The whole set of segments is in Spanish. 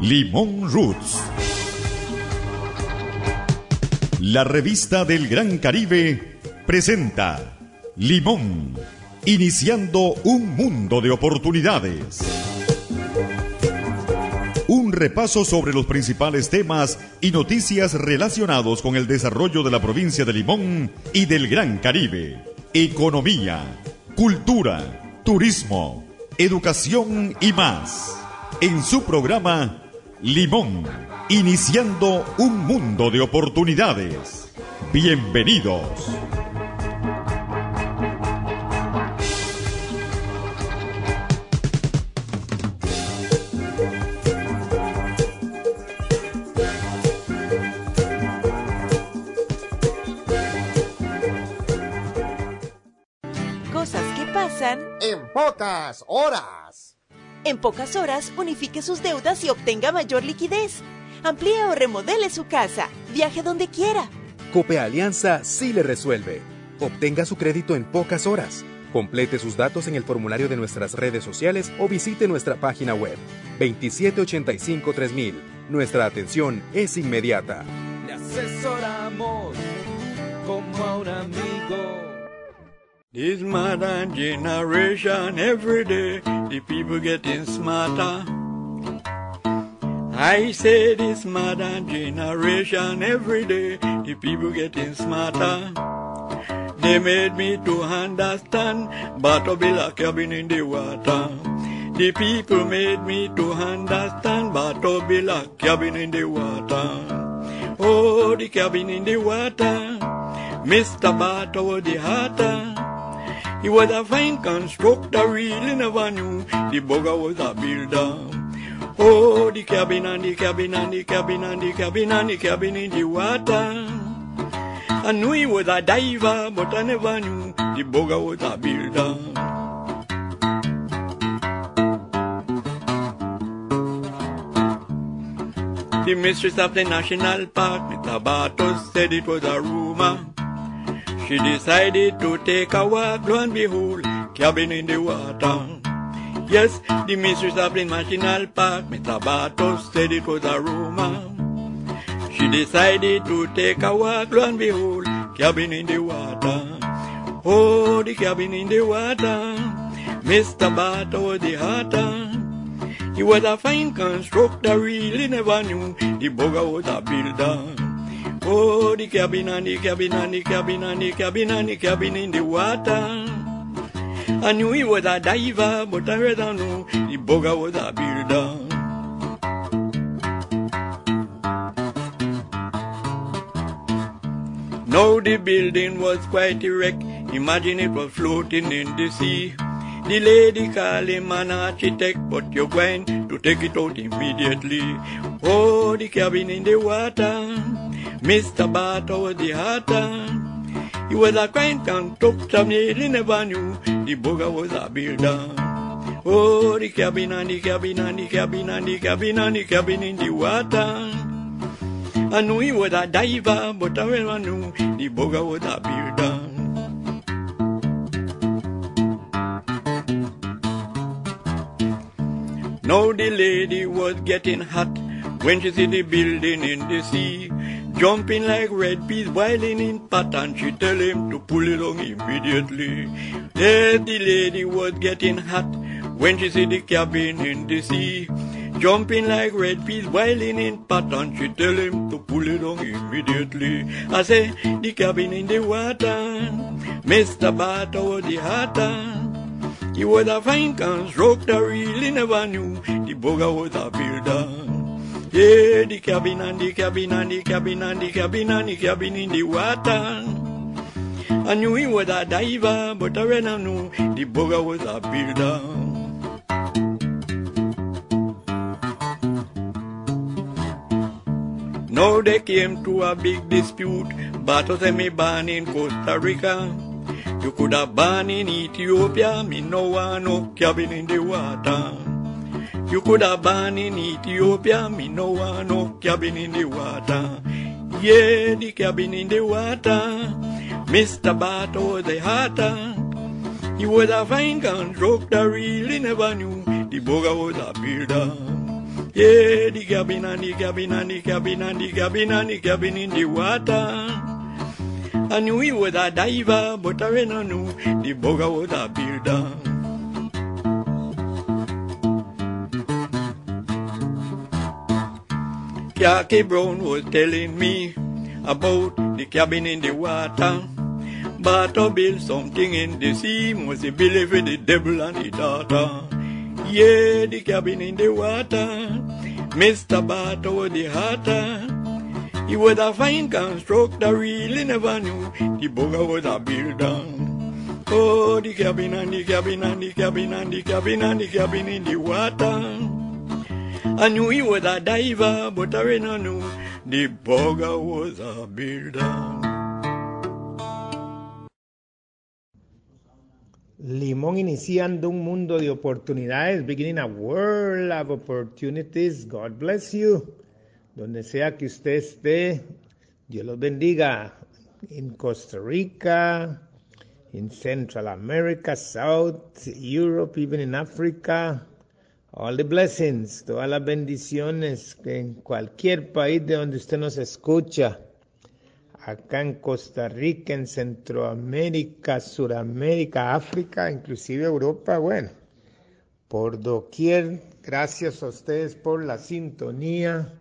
Limón Roots. La revista del Gran Caribe presenta Limón, iniciando un mundo de oportunidades. Un repaso sobre los principales temas y noticias relacionados con el desarrollo de la provincia de Limón y del Gran Caribe. Economía, cultura, turismo, educación y más. En su programa Limón, iniciando un mundo de oportunidades. Bienvenidos. En pocas horas. En pocas horas unifique sus deudas y obtenga mayor liquidez. Amplíe o remodele su casa. Viaje donde quiera. Cope Alianza sí le resuelve. Obtenga su crédito en pocas horas. Complete sus datos en el formulario de nuestras redes sociales o visite nuestra página web 2785-3000. Nuestra atención es inmediata. Le asesoramos como a un amigo. This modern generation, every day the people getting smarter. I say this modern generation, every day the people getting smarter. They made me to understand, but be like cabin in the water. The people made me to understand, but be like cabin in the water. Oh, the cabin in the water, Mr. Bato the Hatter. He was a fine constructor, really never knew the bugger was a builder. Oh, the cabin and the cabin and the cabin and the cabin and the cabin in the water. I knew he was a diver, but I never knew the bugger was a builder. The mistress of the national park, Mr. Bartos, said it was a rumor. She decided to take a walk, lo and behold, cabin in the water. Yes, the mistress of the national park, Mr. Bartos, said it was a rumor. She decided to take a walk, lo and behold, cabin in the water. Oh, the cabin in the water. Mr. Bartos, the hatter. He was a fine constructor, really never knew the bugger was a builder. Oh, the cabin and the cabin and the cabin and the cabin and the cabin in the water. I knew he was a diver, but I rather know the bugger was a builder. Now the building was quite erect. Imagine it was floating in the sea. The lady called him an architect, but you're going to take it out immediately. Oh, the cabin in the water. Mr. Barter was the hatter. Uh, he was a quaint constructor, nearly never knew the bugger was a builder. Oh, the cabin and the cabin and the cabin and the cabin and the cabin in the water. I knew he was a diver, but I never knew the bugger was a builder. Now the lady was getting hot when she see the building in the sea. Jumping like red peas boiling in and she tell him to pull it on immediately. Yes, the lady was getting hot when she see the cabin in the sea. Jumping like red peas boiling in and she tell him to pull it on immediately. I say, the cabin in the water, Mr. Barter was the hatter. He was a fine constructor, really never knew the bugger was a builder. Yeah, the cabin and the cabin and the cabin and the cabin and the cabin in the water. I knew he was a diver, but I never knew the bugger was a builder. Now they came to a big dispute, Battles and me born in Costa Rica. You could have born in Ethiopia, me no want no cabin in the water. You could have born in Ethiopia, me no want no cabin in the water. Yeah, the cabin in the water. Mr. Bato the hatter. He was a fine constructor, really never knew the bugger was a builder. Yeah, the cabin and the cabin and the cabin and the cabin and the cabin in the water. I knew he was a diver, but I never knew the bugger was a builder. Jackie Brown was telling me about the cabin in the water. But to build something in the sea must believe for the devil and the daughter. Yeah, the cabin in the water. Mr. Bato was the hatter. He was a fine constructor, really never knew the bugger was a builder. Oh, the cabin and the cabin and the cabin and the cabin and the cabin in the water. Was a diver, but I knew the bugger was a builder. Limón iniciando un mundo de oportunidades, beginning a world of opportunities. God bless you. Donde sea que usted esté, Dios los bendiga. En Costa Rica, in Central America, South Europe, even in Africa. All the blessings, todas las bendiciones que en cualquier país de donde usted nos escucha, acá en Costa Rica, en Centroamérica, Suramérica, África, inclusive Europa, bueno, por doquier, gracias a ustedes por la sintonía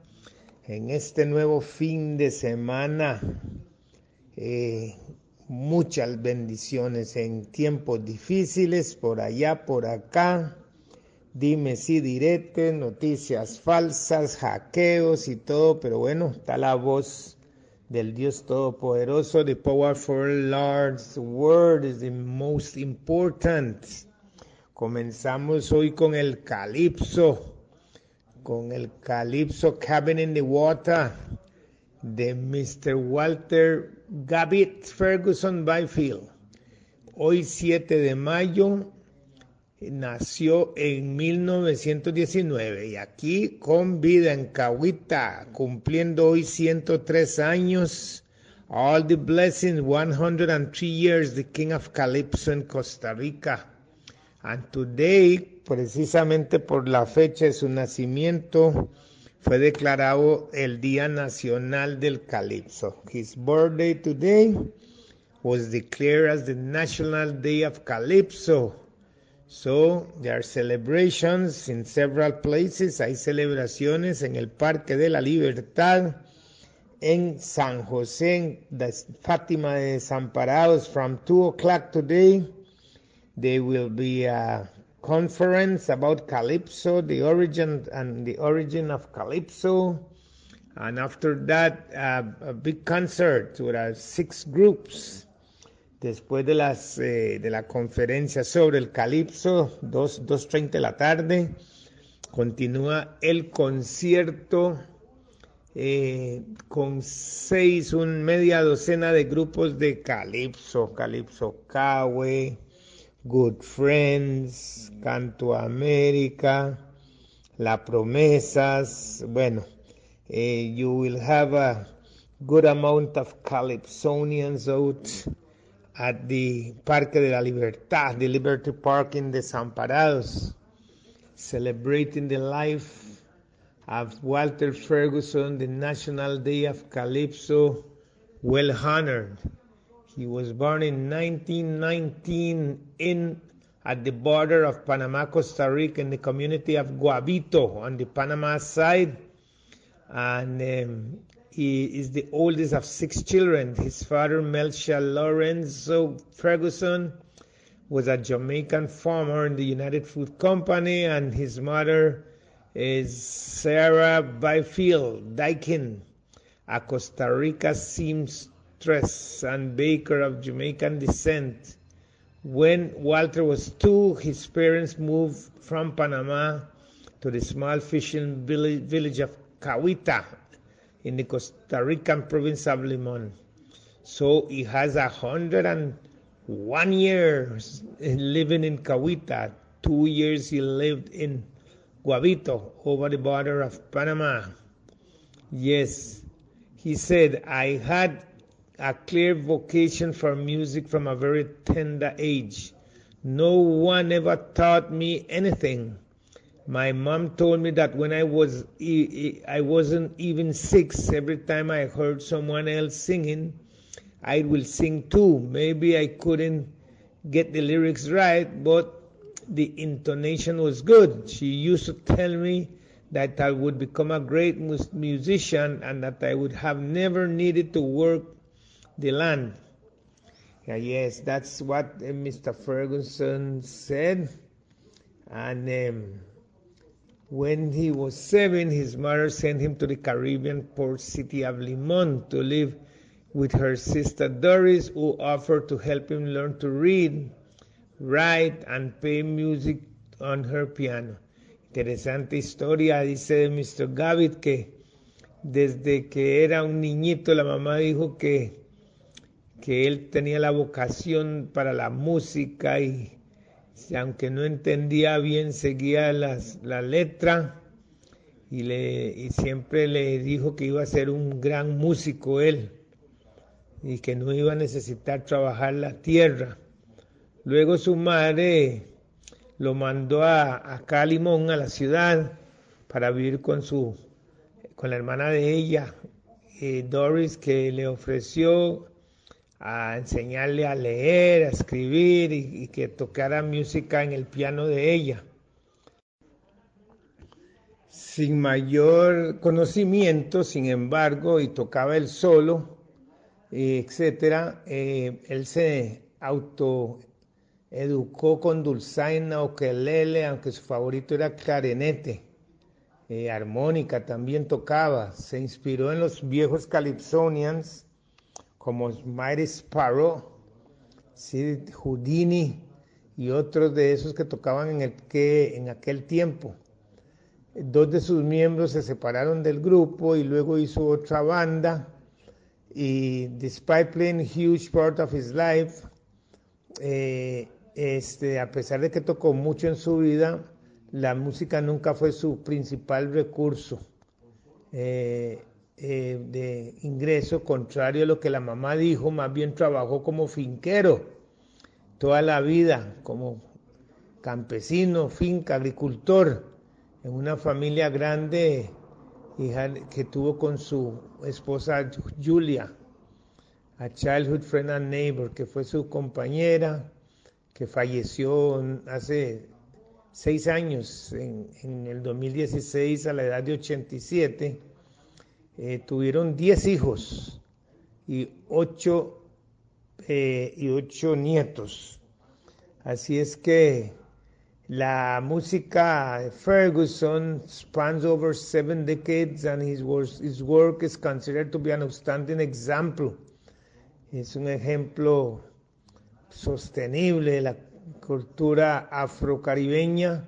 en este nuevo fin de semana. Eh, muchas bendiciones en tiempos difíciles, por allá, por acá dime si direte, noticias falsas, hackeos y todo, pero bueno, está la voz del Dios Todopoderoso. The powerful Lord's word is the most important. Comenzamos hoy con el calipso, con el calipso Cabin in the Water de Mr. Walter Gavitt Ferguson Byfield. Hoy 7 de mayo nació en 1919 y aquí con vida en Cahuita, cumpliendo hoy 103 años. All the blessings, 103 years, the King of Calypso en Costa Rica. And today, precisamente por la fecha de su nacimiento, fue declarado el Día Nacional del Calypso. His birthday today was declared as the National Day of Calypso. So there are celebrations in several places. Hay celebraciones en el Parque de la Libertad, en San José, en Fátima de Desamparados. From 2 o'clock today, there will be a conference about Calypso, the origin and the origin of Calypso. And after that, uh, a big concert with uh, six groups después de, las, eh, de la conferencia sobre el calipso, 2.30 de la tarde, continúa el concierto eh, con seis, un media docena de grupos de calipso, calipso Kawe, Good Friends, Canto América, La Promesas, bueno, eh, you will have a good amount of calypsonians out at the Parque de la Libertad, the Liberty Park in the Desamparados, celebrating the life of Walter Ferguson, the National Day of Calypso, well honored. He was born in 1919 in at the border of Panama, Costa Rica, in the community of Guavito on the Panama side, and um, he is the oldest of six children. His father, Melchia Lorenzo Ferguson, was a Jamaican farmer in the United Food Company, and his mother is Sarah Byfield Dykin, a Costa Rica seamstress and baker of Jamaican descent. When Walter was two, his parents moved from Panama to the small fishing village of Cahuita in the Costa Rican province of Limon. So he has a hundred and one years living in Cahuita. Two years he lived in Guavito over the border of Panama. Yes, he said, I had a clear vocation for music from a very tender age. No one ever taught me anything. My mom told me that when I was I wasn't even six, every time I heard someone else singing, I will sing too. Maybe I couldn't get the lyrics right, but the intonation was good. She used to tell me that I would become a great musician and that I would have never needed to work the land. Yeah, yes, that's what uh, Mr. Ferguson said. And um, when he was seven, his mother sent him to the Caribbean port city of Limon to live with her sister Doris, who offered to help him learn to read, write, and play music on her piano. Interesante historia, dice Mr. Gavitt, que desde que era un niñito la mamá dijo que, que él tenía la vocación para la música y aunque no entendía bien seguía las, la letra y, le, y siempre le dijo que iba a ser un gran músico él y que no iba a necesitar trabajar la tierra. Luego su madre lo mandó a, a Calimón, a la ciudad, para vivir con su con la hermana de ella, eh, Doris, que le ofreció a enseñarle a leer, a escribir y, que tocara música en el piano de ella. Sin mayor conocimiento, sin embargo, y tocaba él solo, etcétera, eh, él se auto educó con dulzaina o quelele, aunque su favorito era clarinete. Eh, armónica también tocaba. Se inspiró en los viejos calypsonians como Mighty Sparrow, Sid Houdini y otros de esos que tocaban en, el que, en aquel tiempo. Dos de sus miembros se separaron del grupo y luego hizo otra banda y despite playing a huge part of his life, eh, este, a pesar de que tocó mucho en su vida, la música nunca fue su principal recurso eh, eh, de ingreso, contrario a lo que la mamá dijo, más bien trabajó como finquero toda la vida, como campesino, finca, agricultor, en una familia grande hija que tuvo con su esposa Julia, a Childhood Friend and Neighbor, que fue su compañera, que falleció hace seis años, en, en el 2016, a la edad de 87. Eh, tuvieron 10 hijos y 8, eh, y ocho nietos. Así es que La música de Ferguson spans over seven decades and his work, his work is considered to be an outstanding example. Es un ejemplo sostenible de la cultura afrocaribeña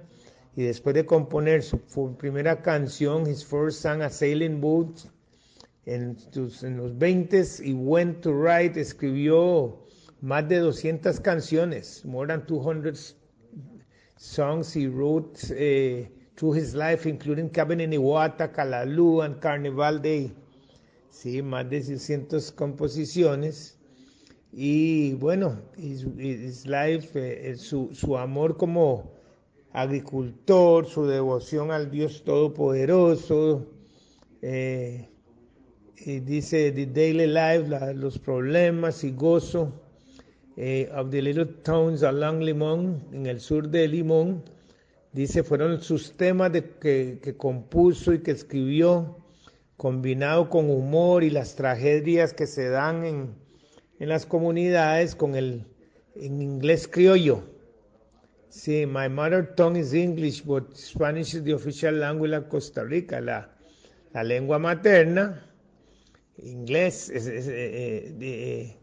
y después de componer su primera canción, his first song a Sailing Boat, en, en los 20s y Went to Write, escribió más de 200 canciones, more than 200 songs he wrote uh, through his life, including Cabin in Iwata, Calalú and Carnival Day. Sí, más de 600 composiciones. Y bueno, his, his life, eh, su, su amor como agricultor, su devoción al Dios Todopoderoso, eh, y dice The Daily Life, la, los problemas y gozo eh, of the Little Towns along Limón, en el sur de Limón, dice, fueron sus temas que, que compuso y que escribió, combinado con humor y las tragedias que se dan en, en las comunidades con el en inglés criollo. Sí, my mother tongue is English, but Spanish is the official language of Costa Rica, la, la lengua materna, inglés, es, es, eh, eh,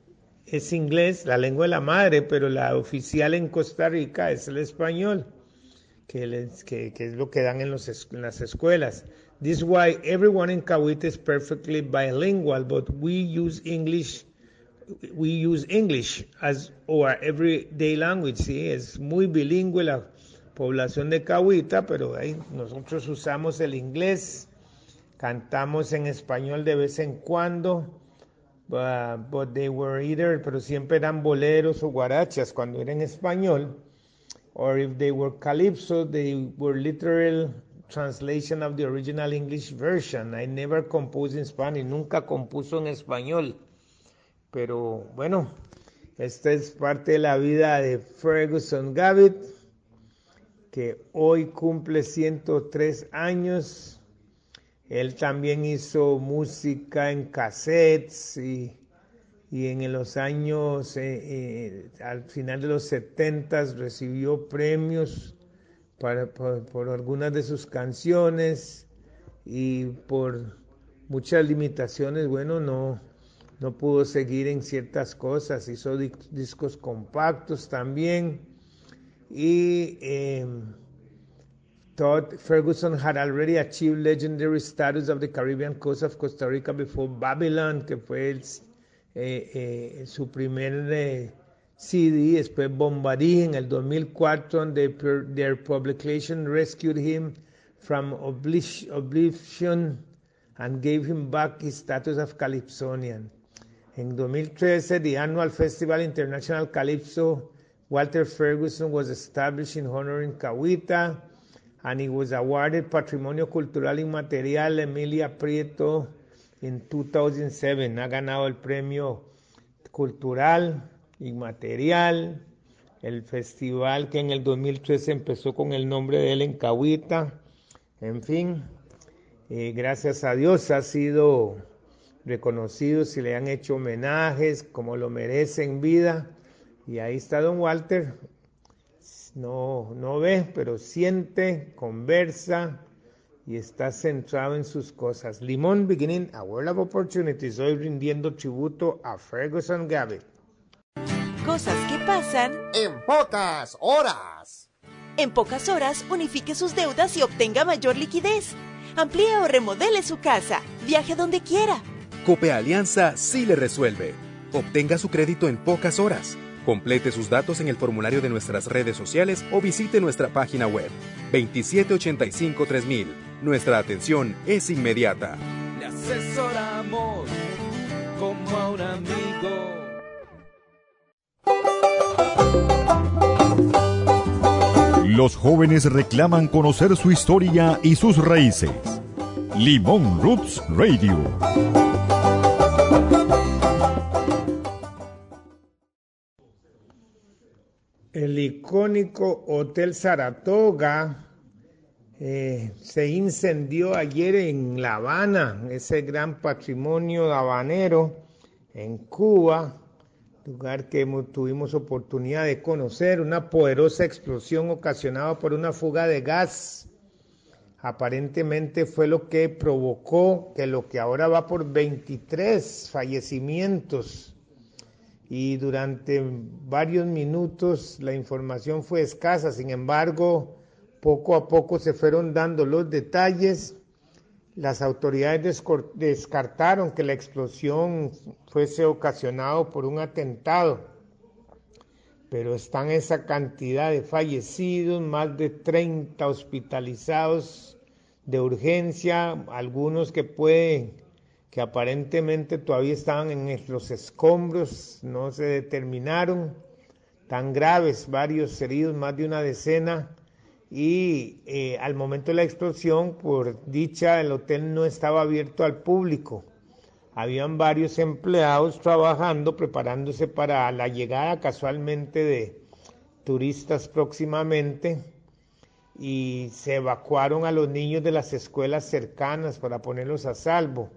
es inglés, la lengua de la madre, pero la oficial en Costa Rica es el español, que, les, que, que es lo que dan en, los, en las escuelas. This is why everyone in Cahuita is perfectly bilingual, but we use English, we use English as our everyday language. Sí, es muy bilingüe la población de Cahuita, pero ahí nosotros usamos el inglés, cantamos en español de vez en cuando Uh, but they were either, pero siempre eran boleros o guarachas cuando era en español. or if they were calypso, they were literal translation of the original English version. I never composed in Spanish, nunca compuso en español. Pero bueno, esta es parte de la vida de Ferguson Gavitt, que hoy cumple 103 años. Él también hizo música en cassettes y, y en los años, eh, eh, al final de los 70 recibió premios para, por, algunas de sus canciones y por muchas limitaciones, bueno, no, no pudo seguir en ciertas cosas, hizo discos compactos también y eh, Todd Ferguson had already achieved legendary status of the Caribbean coast of Costa Rica before Babylon, que fue el, eh, eh, su primer eh, CD, después Bombardee en el 2004, and their, publication rescued him from oblivion and gave him back his status of Calypsonian. En 2013, the annual Festival International Calypso Walter Ferguson was established in honoring Kawita, and he was awarded Patrimonio Cultural Inmaterial Emilia Prieto in 2007. Ha ganado el premio cultural inmaterial, el festival que en el 2013 empezó con el nombre de él en Cahuita. En fin, eh, gracias a Dios ha sido reconocido, si le han hecho homenajes como lo merece en vida. Y ahí está don Walter, no, no ve, pero siente, conversa y está centrado en sus cosas. Limón Beginning, a World of Opportunities, hoy rindiendo tributo a Ferguson Gavitt. Cosas que pasan en pocas horas. En pocas horas, unifique sus deudas y obtenga mayor liquidez. Amplíe o remodele su casa. Viaje donde quiera. Cope Alianza sí le resuelve. Obtenga su crédito en pocas horas. Complete sus datos en el formulario de nuestras redes sociales o visite nuestra página web 2785-3000. Nuestra atención es inmediata. Le asesoramos como a un amigo. Los jóvenes reclaman conocer su historia y sus raíces. Limón Roots Radio. El icónico Hotel Saratoga eh, se incendió ayer en La Habana, ese gran patrimonio habanero en Cuba, lugar que tuvimos oportunidad de conocer, una poderosa explosión ocasionada por una fuga de gas. Aparentemente fue lo que provocó que lo que ahora va por 23 fallecimientos y durante varios minutos la información fue escasa, sin embargo, poco a poco se fueron dando los detalles. Las autoridades descartaron que la explosión fuese ocasionada por un atentado, pero están esa cantidad de fallecidos, más de 30 hospitalizados de urgencia, algunos que pueden que aparentemente todavía estaban en los escombros, no se determinaron, tan graves, varios heridos, más de una decena, y eh, al momento de la explosión, por dicha, el hotel no estaba abierto al público. Habían varios empleados trabajando, preparándose para la llegada casualmente de turistas próximamente y se evacuaron a los niños de las escuelas cercanas para ponerlos a salvo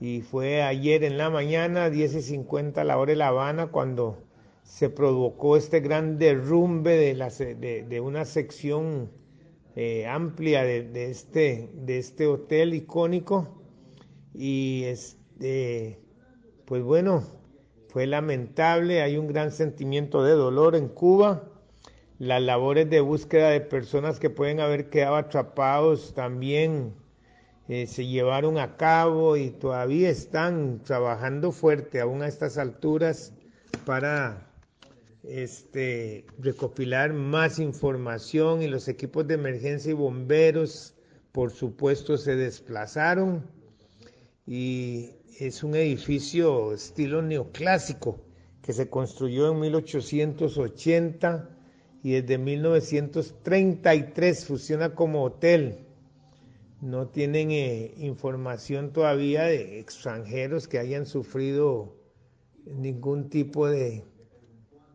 y fue ayer en la mañana, 10 y 50 a la hora de La Habana, cuando se provocó este gran derrumbe de, la, de, de una sección eh, amplia de, de, este, de este hotel icónico. Y este, pues bueno, fue lamentable, hay un gran sentimiento de dolor en Cuba. Las labores de búsqueda de personas que pueden haber quedado atrapados también eh, se llevaron a cabo y todavía están trabajando fuerte aún a estas alturas para este, recopilar más información y los equipos de emergencia y bomberos, por supuesto, se desplazaron y es un edificio estilo neoclásico que se construyó en 1880 y desde 1933 funciona como hotel. No tienen eh, información todavía de extranjeros que hayan sufrido ningún tipo de,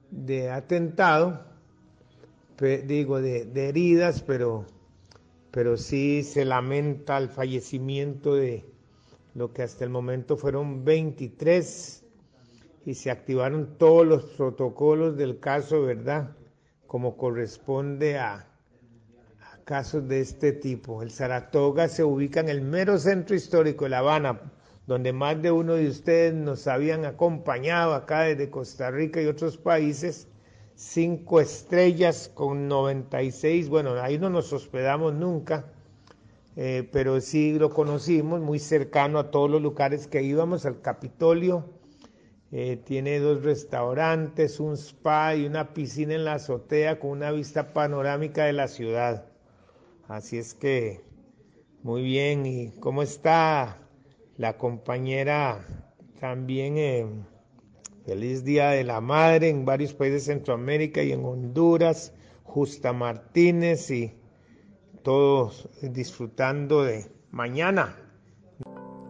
de atentado, digo, de, de, heridas, pero, pero sí se lamenta el fallecimiento de lo que hasta el momento fueron 23 y se activaron todos los protocolos del caso, ¿verdad? Como corresponde a, casos de este tipo. El Saratoga se ubica en el mero centro histórico de La Habana, donde más de uno de ustedes nos habían acompañado acá desde Costa Rica y otros países. Cinco estrellas con 96, bueno, ahí no nos hospedamos nunca, eh, pero sí lo conocimos, muy cercano a todos los lugares que íbamos, al Capitolio, eh, tiene dos restaurantes, un spa y una piscina en la azotea con una vista panorámica de la ciudad. Así es que, muy bien. ¿Y cómo está la compañera también? Eh, feliz Día de la Madre en varios países de Centroamérica y en Honduras. Justa Martínez y todos disfrutando de mañana.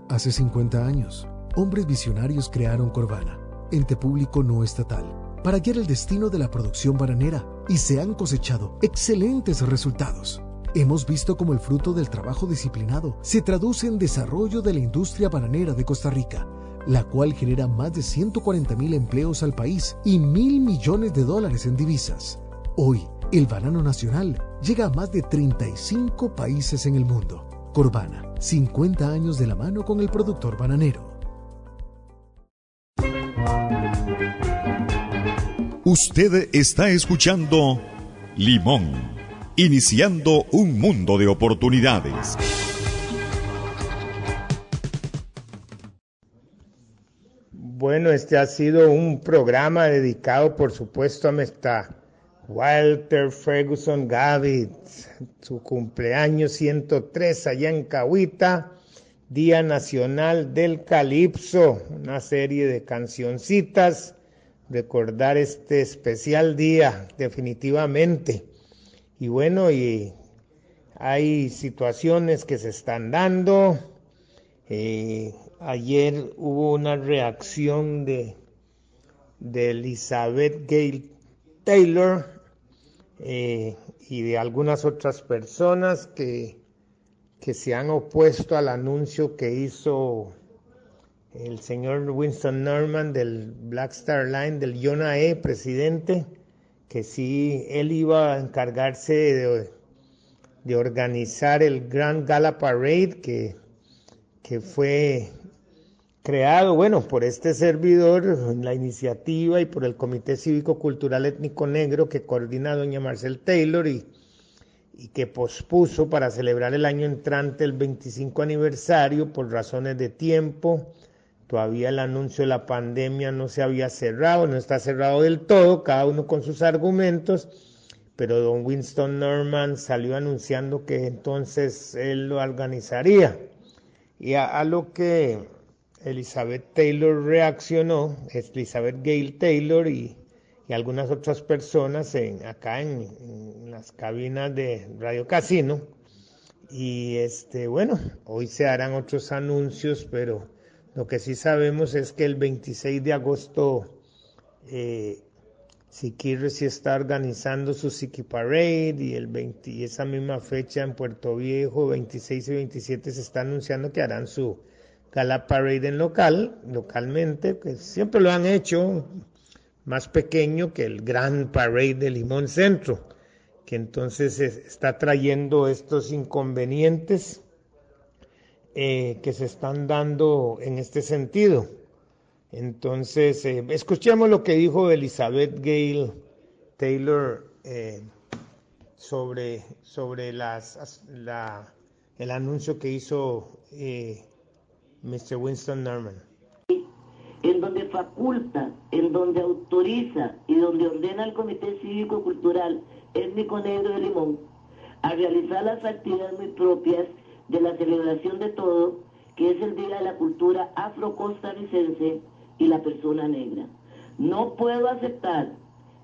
Hace 50 años hombres visionarios crearon Corvana, ente público no estatal, para guiar el destino de la producción bananera y se han cosechado excelentes resultados. Hemos visto cómo el fruto del trabajo disciplinado se traduce en desarrollo de la industria bananera de Costa Rica, la cual genera más de 140 mil empleos al país y mil millones de dólares en divisas. Hoy, el banano nacional llega a más de 35 países en el mundo. Corvana, 50 años de la mano con el productor bananero. Usted está escuchando Limón, iniciando un mundo de oportunidades. Bueno, este ha sido un programa dedicado, por supuesto, a nuestra Walter Ferguson Gavitt, su cumpleaños 103 allá en Cahuita, Día Nacional del Calipso, una serie de cancioncitas recordar este especial día, definitivamente. Y bueno, y hay situaciones que se están dando. Eh, ayer hubo una reacción de, de Elizabeth Gale Taylor eh, y de algunas otras personas que, que se han opuesto al anuncio que hizo el señor Winston Norman del Black Star Line, del Jonah E, presidente, que sí, él iba a encargarse de, organizar el Grand Gala Parade que, que fue creado, bueno, por este servidor, la iniciativa y por el Comité Cívico Cultural Étnico Negro que coordina doña Marcel Taylor y, y que pospuso para celebrar el año entrante el 25 aniversario por razones de tiempo, Todavía el anuncio de la pandemia no se había cerrado, no está cerrado del todo, cada uno con sus argumentos, pero don Winston Norman salió anunciando que entonces él lo organizaría. Y a, lo que Elizabeth Taylor reaccionó, Elizabeth Gale Taylor y, algunas otras personas en, acá en, en, las cabinas de Radio Casino. Y este, bueno, hoy se harán otros anuncios, pero lo que sí sabemos es que el 26 de agosto eh, sí está organizando su Siki Parade y, el 20, y esa misma fecha en Puerto Viejo, 26 y 27, se está anunciando que harán su Gala Parade en local, localmente, que siempre lo han hecho más pequeño que el Gran Parade de Limón Centro, que entonces está trayendo estos inconvenientes eh, que se están dando en este sentido. Entonces, eh, escuchemos lo que dijo Elizabeth Gale Taylor eh, sobre, sobre las, la, el anuncio que hizo Mr. Winston Norman. En donde faculta, en donde autoriza y donde ordena al Comité Cívico Cultural Étnico Negro de Limón a realizar las actividades muy propias de la celebración de todo, que es el Día de la Cultura Afro-Costarricense y la Persona Negra. No puedo aceptar,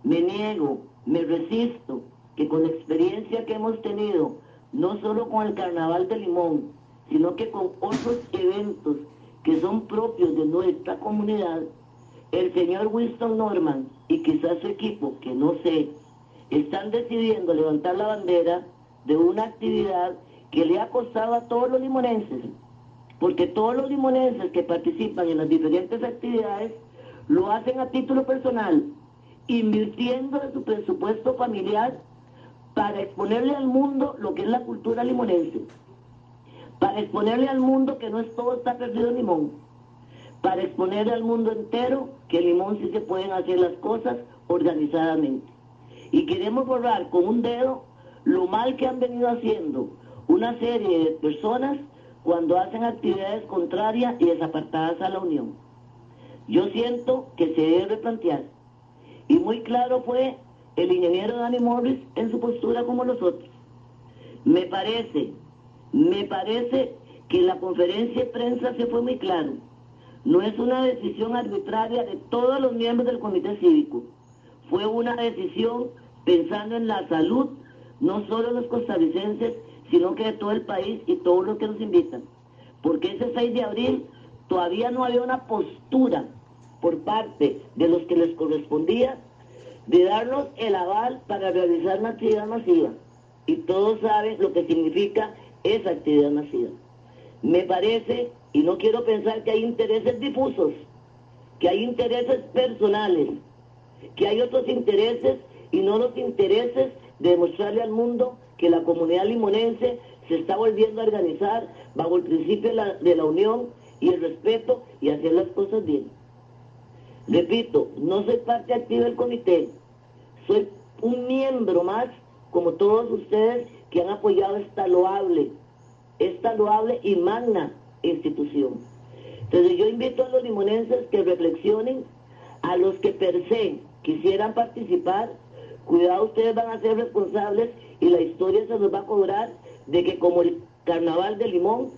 me niego me resisto que con la experiencia que hemos tenido, no solo con el Carnaval de Limón, sino que con otros eventos que son propios de nuestra comunidad, el señor Winston Norman y quizás su equipo, que no sé, están decidiendo levantar la bandera de una actividad que le ha costado a todos los limonenses, porque todos los limonenses que participan en las diferentes actividades lo hacen a título personal, invirtiendo en su presupuesto familiar para exponerle al mundo lo que es la cultura limonense, para exponerle al mundo que no es todo está perdido en limón, para exponerle al mundo entero que en limón sí se pueden hacer las cosas organizadamente. Y queremos borrar con un dedo lo mal que han venido haciendo una serie de personas cuando hacen actividades contrarias y desapartadas a la unión. Yo siento que se debe replantear. Y muy claro fue el ingeniero Danny Morris en su postura como los otros. Me parece, me parece que la conferencia de prensa se fue muy claro. No es una decisión arbitraria de todos los miembros del comité cívico. Fue una decisión pensando en la salud, no solo los costarricenses, sino que de todo el país y todos los que nos invitan. Porque ese 6 de abril todavía no había una postura por parte de los que les correspondía de darnos el aval para realizar una actividad masiva. Y todos saben lo que significa esa actividad masiva. Me parece, y no quiero pensar que hay intereses difusos, que hay intereses personales, que hay otros intereses y no los intereses de demostrarle al mundo que la comunidad limonense se está volviendo a organizar bajo el principio de la, de la unión y el respeto y hacer las cosas bien. Repito, no soy parte activa del comité, soy un miembro más, como todos ustedes, que han apoyado esta loable, esta loable y magna institución. Entonces yo invito a los limonenses que reflexionen, a los que per se quisieran participar, cuidado, ustedes van a ser responsables y la historia se nos va a cobrar de que como el carnaval de Limón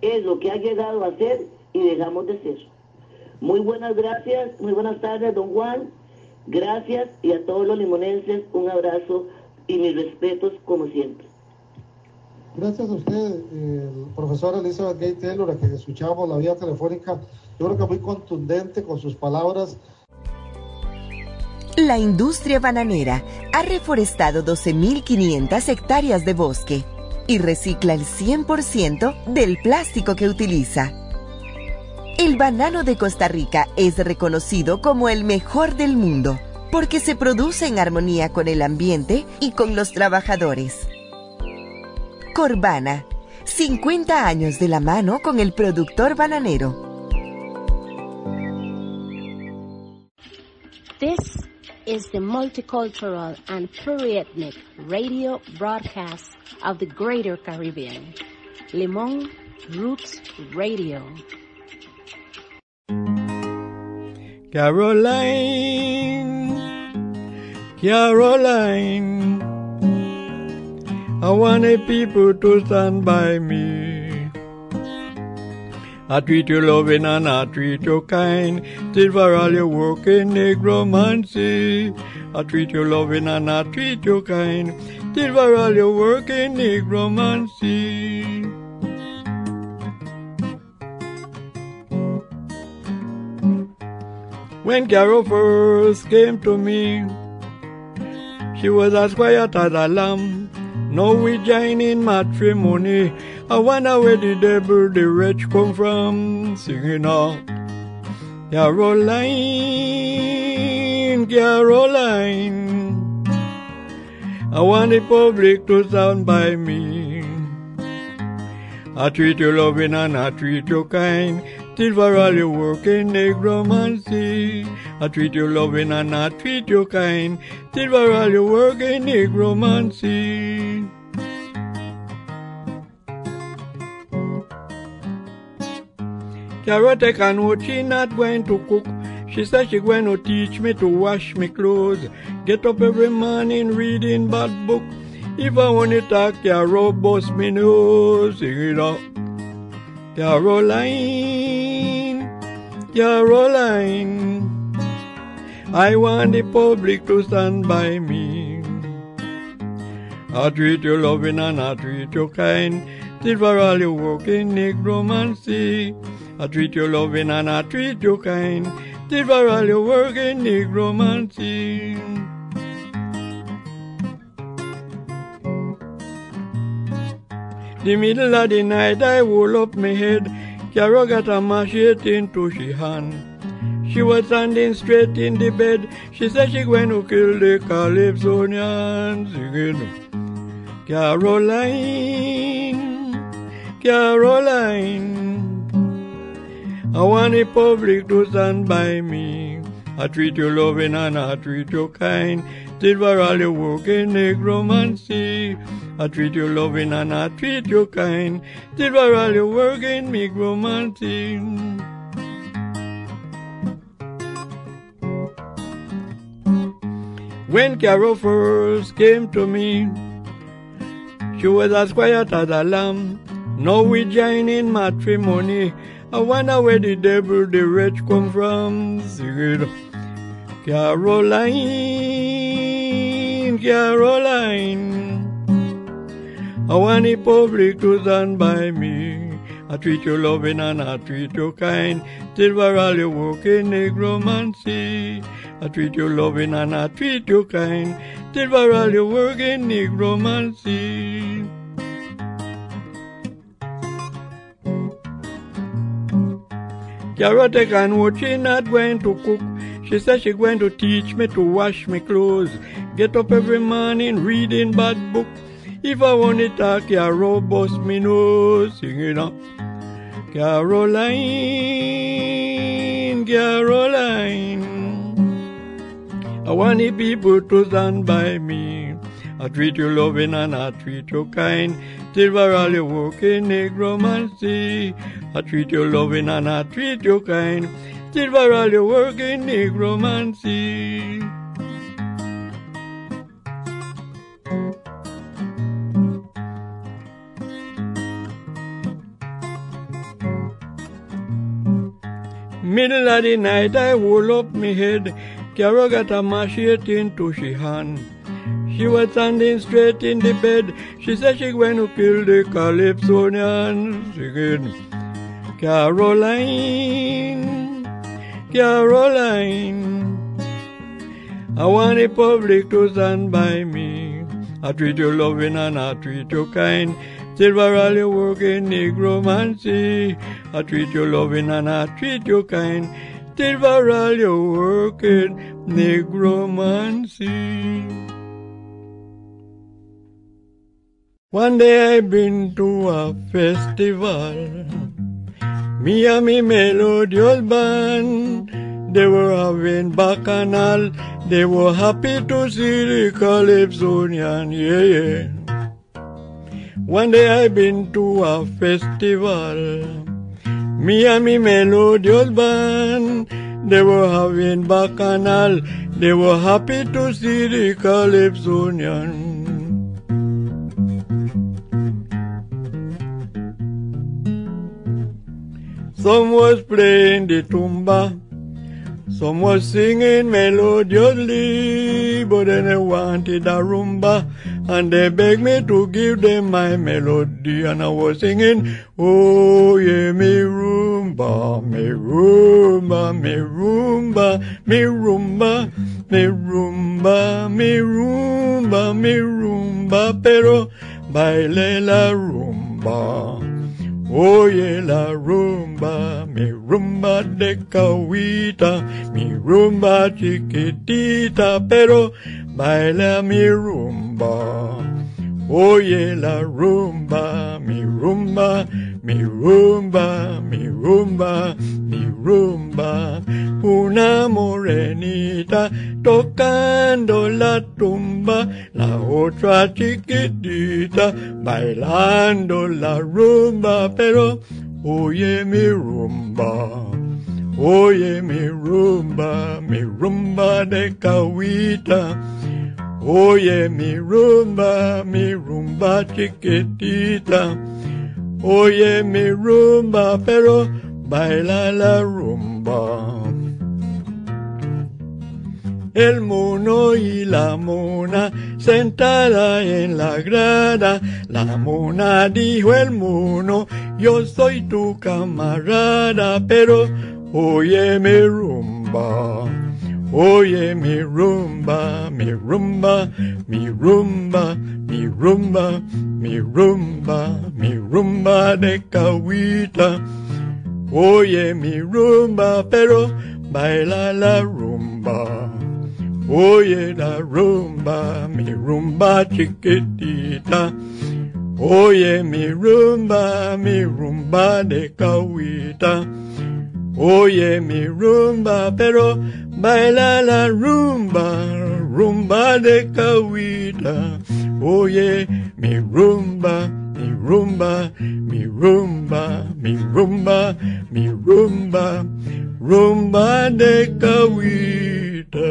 es lo que ha llegado a ser y dejamos de ser. Muy buenas gracias, muy buenas tardes, don Juan. Gracias y a todos los limonenses un abrazo y mis respetos como siempre. Gracias a usted, el profesor Elizabeth Gay Taylor, a quien escuchamos la vía telefónica, yo creo que muy contundente con sus palabras. La industria bananera ha reforestado 12.500 hectáreas de bosque y recicla el 100% del plástico que utiliza. El banano de Costa Rica es reconocido como el mejor del mundo porque se produce en armonía con el ambiente y con los trabajadores. Corbana, 50 años de la mano con el productor bananero. Is the multicultural and pluriethnic radio broadcast of the Greater Caribbean. Limon Roots Radio. Caroline, Caroline, I want people to stand by me. I treat you loving and I treat you kind. Till for all your work in negromancy. I treat you loving and I treat you kind. Till for all your work in negromancy. When Carol first came to me, she was as quiet as a lamb. Now we join in matrimony. I wonder where the devil, the wretch, come from, singing out. Caroline, Caroline, I want the public to stand by me. I treat you loving and I treat you kind. Till for all your work in negromancy. I treat you loving and I treat you kind. Till for all your work in negromancy. Carrot I know she not going to cook. She said she going to teach me to wash me clothes. Get up every morning reading bad book. If I want to talk, Carol bust me nose. Sing it out. Caroline, Caroline, I want the public to stand by me. I treat you loving and I treat you kind. Did for all your work in negromancy. I treat you loving and I treat you kind. Did for all your work in negromancy. The middle of the night I roll up my head. Carol got a machete into she hand. She was standing straight in the bed. She said she going to kill the Calypsonian singing. Caroline, Caroline, I want the public to stand by me. I treat you loving and I treat you kind. Did for all your work in negromancy. I treat you loving and I treat you kind. Did for all your work in negromancy. When Carol first came to me, she was as quiet as a lamb. Now we join in matrimony. I wonder where the devil, the wretch, come from. Caroline, Caroline. I want the public to stand by me. I treat you loving and I treat you kind. Till we're all you work in negromancy. I treat you loving and I treat you kind. Till we're all you work in negromancy. Carrot and what she not going to cook. She said she going to teach me to wash my clothes. Get up every morning reading bad book. If I want to talk, Carol bust me nose. Sing it up. Caroline, Caroline. I want the people to stand by me. I treat you loving and I treat you kind. Till we're all you work in negromancy. I treat you loving and I treat you kind. Till we're all you work in negromancy. Middle of the night I roll up me head. Carol got a machete into she hand. She was standing straight in the bed. She said she going to kill the Calypsonian. Singing, Caroline, Caroline. I want the public to stand by me. I treat you loving and I treat you kind. Silver all you work in negromancy. I treat you loving and I treat you kind. Silver all you work in negromancy. One day I been to a festival. Me and me melodious band. They were having bacchanal. They were happy to see the Calypsonian, yeah, yeah. One day I been to a festival. Me and me melodious band. They were having bacchanal. They were happy to see the Calypsonian. Some was playing the tumba. Some was singing melodiously, but then they wanted a rumba, and they begged me to give them my melody, and I was singing, oh yeah, me rumba, me rumba, me rumba, me rumba, me rumba, me rumba, me rumba, pero baile la rumba. Oye la rumba, mi rumba de cahuita, mi rumba chiquitita, pero baila mi rumba. Oye la rumba, mi rumba, mi rumba, mi rumba, mi rumba. Una morenita tocando la tumba, la otra chiquitita bailando la rumba, pero oye mi rumba. Oye mi rumba, mi rumba de cahuita. Oye mi rumba, mi rumba chiquitita. Oye mi rumba, pero baila la rumba. el mono y la mona sentada en la grada. La mona dijo el mono, yo soy tu camarada, pero oye mi rumba. Oye mi rumba, mi rumba, mi rumba, mi rumba, mi rumba, mi rumba de cahuita. Oye mi rumba, pero baila la rumba. Oye la rumba, mi rumba chiquitita. Oye mi rumba, mi rumba de cahuita. Oye mi rumba, pero baila la rumba, rumba de cahuita. Oye mi rumba, mi rumba, mi rumba, mi rumba, mi rumba, rumba de cahuita.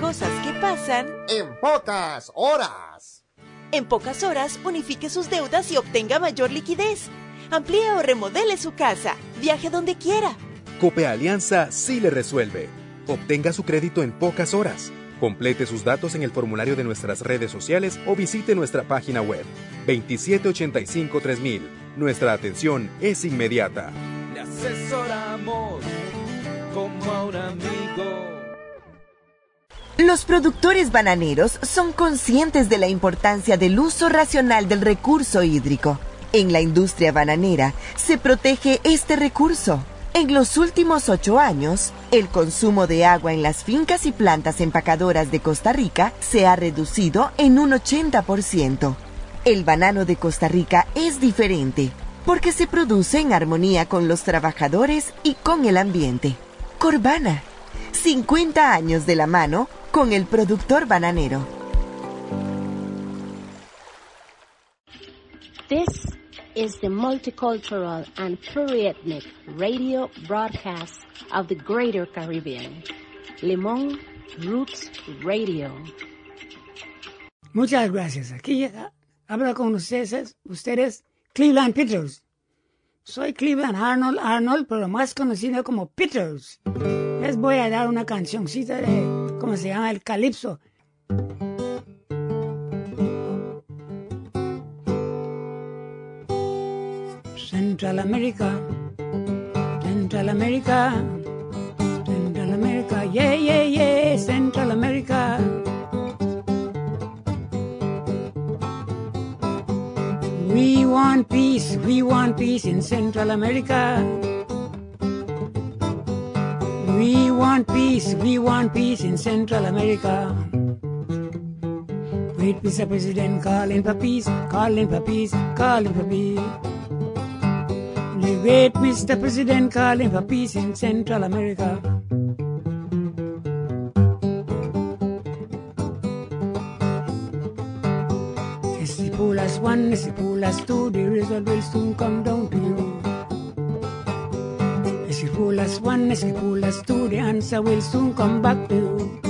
Cosas que pasan en pocas horas. En pocas horas unifique sus deudas y obtenga mayor liquidez. Amplíe o remodele su casa. Viaje donde quiera. Cope Alianza sí le resuelve. Obtenga su crédito en pocas horas. Complete sus datos en el formulario de nuestras redes sociales o visite nuestra página web 2785-3000. Nuestra atención es inmediata. Le asesoramos como a un amigo. Los productores bananeros son conscientes de la importancia del uso racional del recurso hídrico. En la industria bananera se protege este recurso. En los últimos ocho años, el consumo de agua en las fincas y plantas empacadoras de Costa Rica se ha reducido en un 80%. El banano de Costa Rica es diferente porque se produce en armonía con los trabajadores y con el ambiente. Corbana, 50 años de la mano con el productor bananero. Is the multicultural and pluriethnic radio broadcast of the Greater Caribbean. Limón Roots Radio. Muchas gracias. Aquí ah, habla con ustedes, ustedes Cleveland Peters. Soy Cleveland Arnold Arnold, pero más conocido como Peters. Les voy a dar una cancioncita de, ¿cómo se llama? El calipso. Central America, Central America, Central America, yeah, yeah, yeah, Central America. We want peace, we want peace in Central America. We want peace, we want peace in Central America. Wait, Mr. President, calling for peace, calling for peace, calling for peace. Wait, Mr. President, calling for peace in Central America. As the pull as one, as the result will soon come down to you. As you pull as one, as you pull as two, the answer will soon come back to you.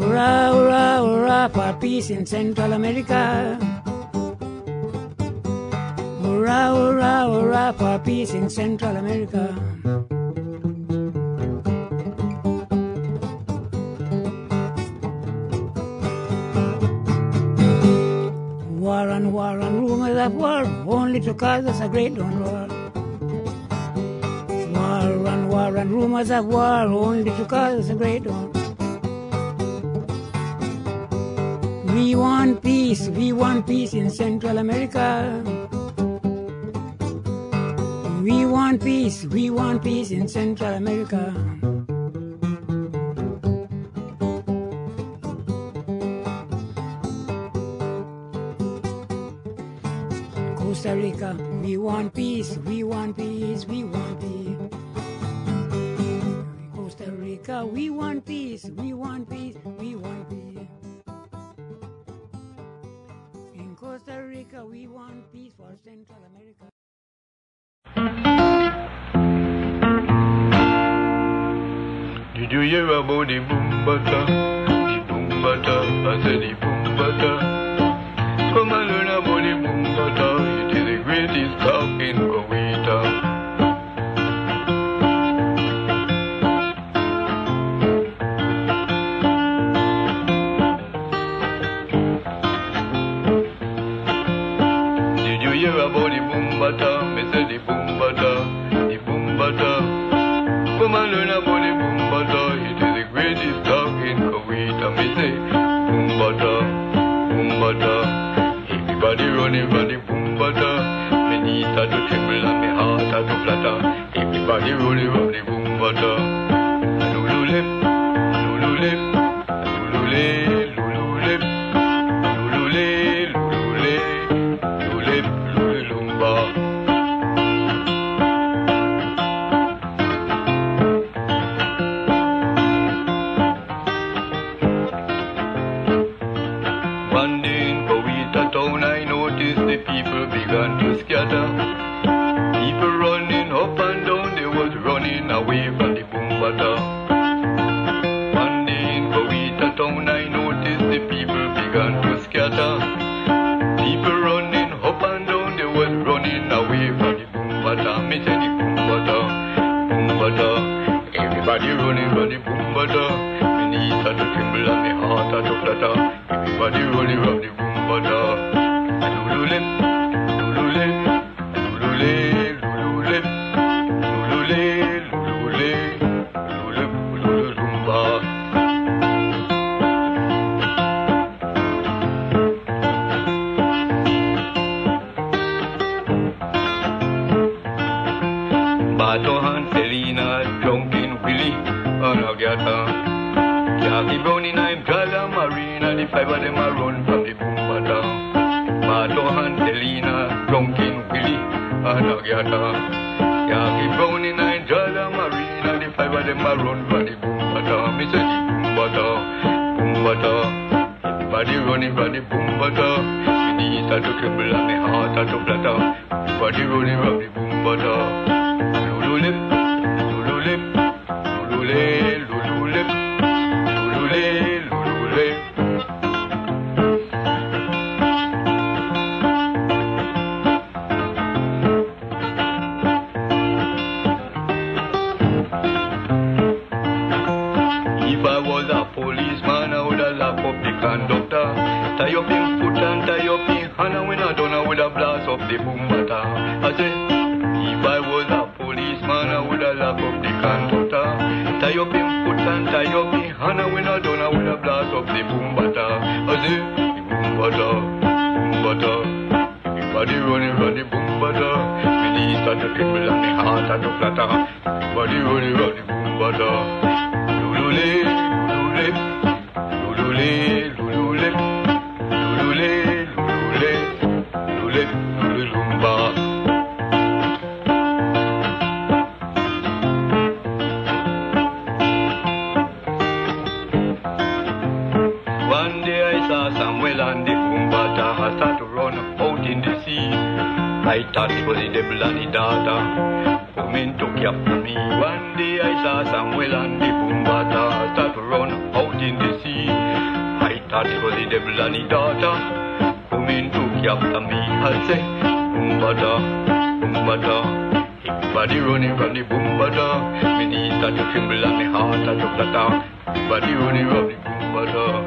Hurrah, hurrah, hurrah for peace in Central America. Hurrah, hurrah, hurrah for peace in Central America. War and war and rumors of war only to cause us a great war. War and war and rumors of war only to cause us a great war. We want peace, we want peace in Central America. We want peace, we want peace in Central America. Costa Rica, we want peace, we want peace, we want peace. Costa Rica, we want peace, we want peace, we want peace. In Costa Rica, we want peace for Central America. Do you hear about the boom bata? The boom bata, I said the boom bata. Come on, learn about the boom bata. It is the greatest cow in Koweta. Did you hear about the boom bata? Me said the boom bata, the boom bata. Come on, learn about harder, do triple and me harder, do flatter. Everybody roll it, roll it, boom, butter. the five of them are run from the boom madam. Marto Angelina, drunken Willie, and Agatha. Yaki Brown in a Jala Marina, the five of them are run from the boom madam. It's a boom madam, boom madam. Body running from the boom madam. My knees are to tremble and my heart are to flutter. Body running from the boom madam. Lulu lip. That's the devil bloody data. Women took to capture me. One day I saw Samuel and the Pumbata start to run out in the sea. I thought it the devil and his daughter. Women took ya from me. I say, Pumbata, Pumbata. Everybody running from the Pumbata. Me knees start to tremble and my heart start to flutter. Everybody running from the Pumbata.